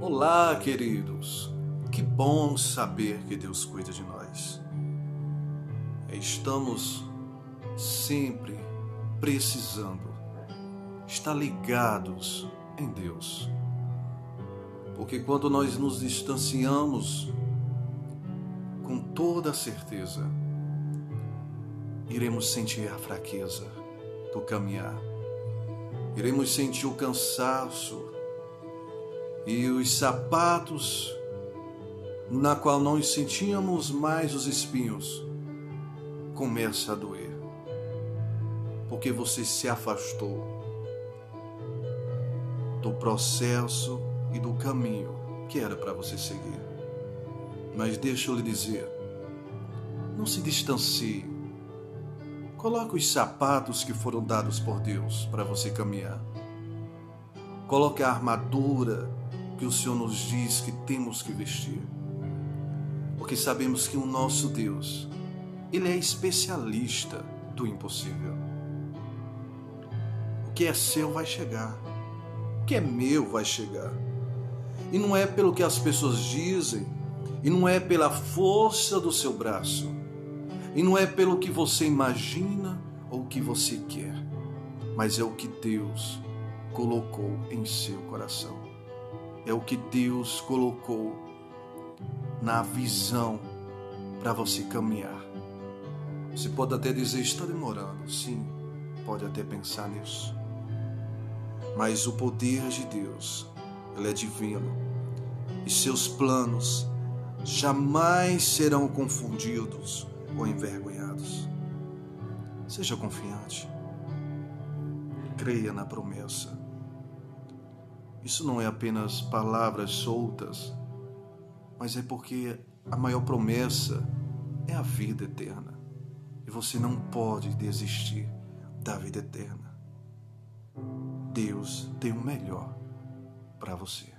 Olá, queridos. Que bom saber que Deus cuida de nós. Estamos sempre precisando estar ligados em Deus. Porque quando nós nos distanciamos, com toda certeza, iremos sentir a fraqueza do caminhar. Iremos sentir o cansaço e os sapatos na qual nós sentíamos mais os espinhos começa a doer. Porque você se afastou do processo e do caminho que era para você seguir. Mas deixa eu lhe dizer, não se distancie. Coloque os sapatos que foram dados por Deus para você caminhar. Coloque a armadura que o Senhor nos diz que temos que vestir. Porque sabemos que o nosso Deus, Ele é especialista do impossível. O que é seu vai chegar. O que é meu vai chegar. E não é pelo que as pessoas dizem, e não é pela força do seu braço, e não é pelo que você imagina ou que você quer, mas é o que Deus colocou em seu coração é o que Deus colocou na visão para você caminhar. Você pode até dizer, está demorando. Sim, pode até pensar nisso. Mas o poder de Deus, ele é divino. E seus planos jamais serão confundidos ou envergonhados. Seja confiante. Creia na promessa. Isso não é apenas palavras soltas, mas é porque a maior promessa é a vida eterna. E você não pode desistir da vida eterna. Deus tem o melhor para você.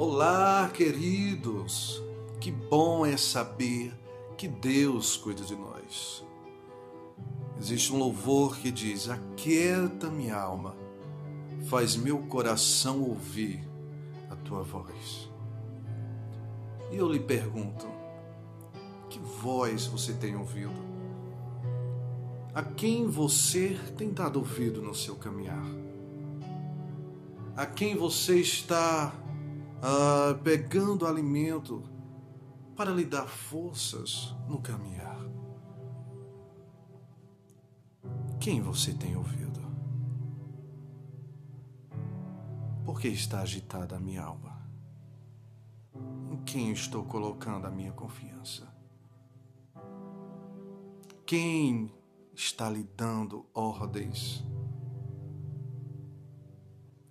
Olá, queridos! Que bom é saber que Deus cuida de nós. Existe um louvor que diz: Aquieta minha alma, faz meu coração ouvir a tua voz. E eu lhe pergunto: que voz você tem ouvido? A quem você tem dado ouvido no seu caminhar? A quem você está ah, pegando alimento para lhe dar forças no caminhar. Quem você tem ouvido? Por que está agitada a minha alma? Em quem estou colocando a minha confiança? Quem está lhe dando ordens?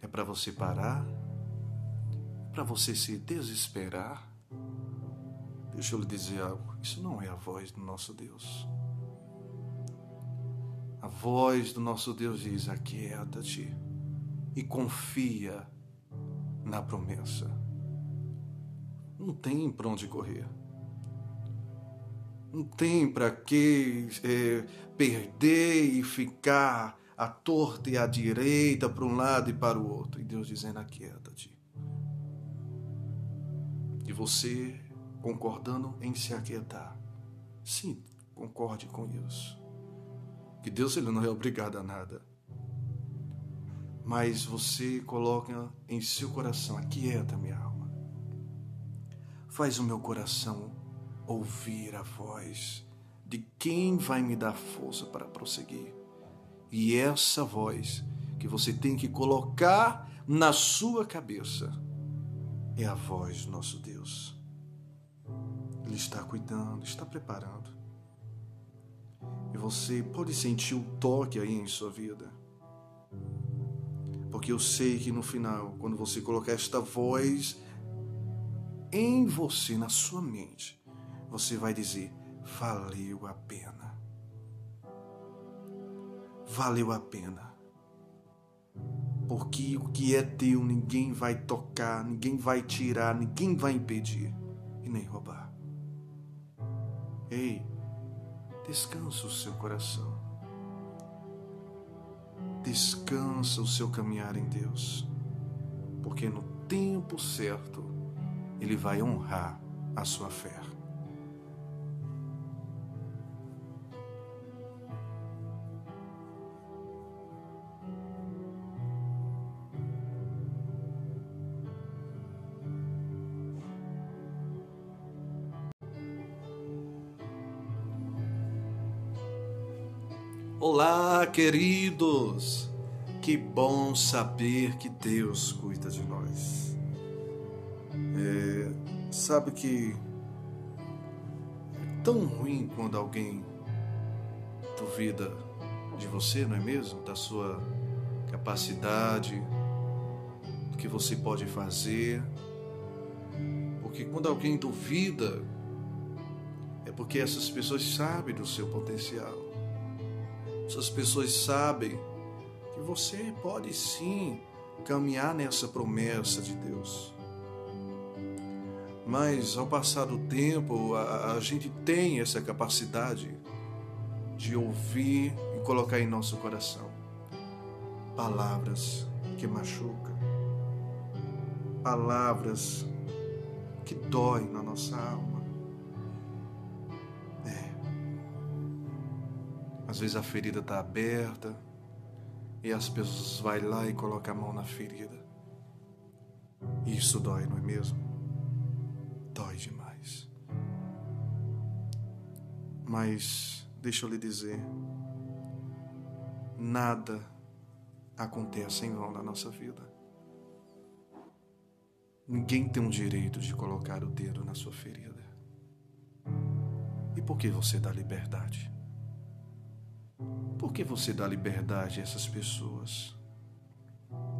É para você parar? Para você se desesperar, deixa eu lhe dizer algo: isso não é a voz do nosso Deus. A voz do nosso Deus diz: aquieta-te e confia na promessa. Não tem para onde correr. Não tem para que é, perder e ficar à torta e à direita, para um lado e para o outro. E Deus dizendo: aquieta-te e você concordando em se aquietar. Sim, concorde com isso. Que Deus ele não é obrigado a nada. Mas você coloca em seu coração, aquieta minha alma. Faz o meu coração ouvir a voz de quem vai me dar força para prosseguir. E essa voz que você tem que colocar na sua cabeça é a voz do nosso Deus. Ele está cuidando, está preparando. E você pode sentir o toque aí em sua vida. Porque eu sei que no final, quando você colocar esta voz em você, na sua mente, você vai dizer: valeu a pena. Valeu a pena. Porque o que é teu ninguém vai tocar, ninguém vai tirar, ninguém vai impedir e nem roubar. Ei, descansa o seu coração. Descansa o seu caminhar em Deus. Porque no tempo certo ele vai honrar a sua fé. Olá, queridos! Que bom saber que Deus cuida de nós. É, sabe que é tão ruim quando alguém duvida de você, não é mesmo? Da sua capacidade, do que você pode fazer. Porque quando alguém duvida, é porque essas pessoas sabem do seu potencial essas pessoas sabem que você pode sim caminhar nessa promessa de Deus. Mas ao passar do tempo, a, a gente tem essa capacidade de ouvir e colocar em nosso coração palavras que machucam, palavras que doem na nossa alma Às vezes a ferida está aberta e as pessoas vai lá e colocam a mão na ferida. E isso dói, não é mesmo? Dói demais. Mas deixa eu lhe dizer, nada acontece em vão na nossa vida. Ninguém tem o direito de colocar o dedo na sua ferida. E por que você dá liberdade? Por que você dá liberdade a essas pessoas?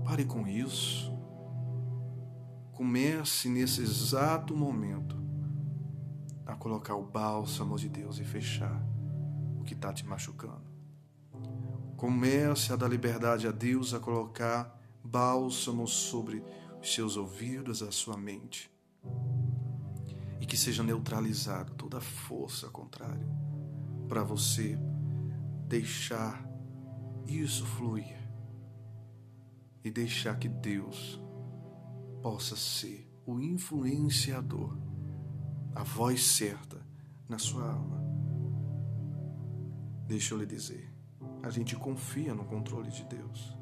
Pare com isso. Comece nesse exato momento a colocar o bálsamo de Deus e fechar o que está te machucando. Comece a dar liberdade a Deus a colocar bálsamo sobre os seus ouvidos, a sua mente. E que seja neutralizado toda força contrária para você deixar isso fluir e deixar que Deus possa ser o influenciador, a voz certa na sua alma. Deixa eu lhe dizer, a gente confia no controle de Deus.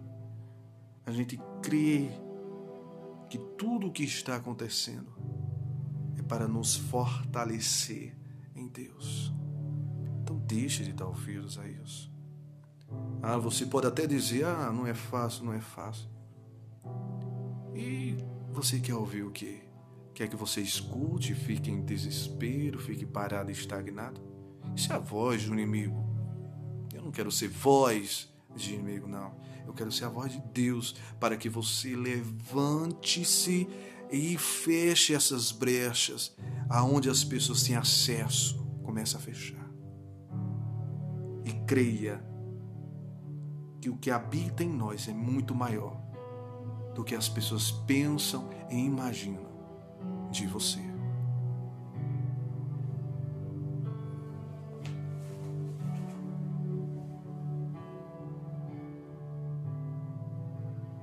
A gente crê que tudo o que está acontecendo é para nos fortalecer em Deus. Então deixe de dar ouvidos a isso. Ah, você pode até dizer, ah, não é fácil, não é fácil. E você quer ouvir o quê? Quer que você escute, fique em desespero, fique parado e estagnado? Isso é a voz do inimigo. Eu não quero ser voz de inimigo, não. Eu quero ser a voz de Deus para que você levante-se e feche essas brechas aonde as pessoas têm acesso. Comece a fechar creia que o que habita em nós é muito maior do que as pessoas pensam e imaginam de você.